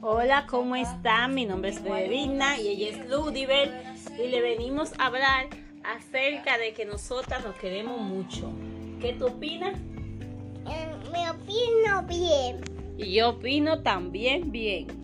Hola, ¿cómo están? Mi nombre es Federina y ella es Ludibel y le venimos a hablar acerca de que nosotras nos queremos mucho. ¿Qué tú opinas? Eh, me opino bien. Y yo opino también bien.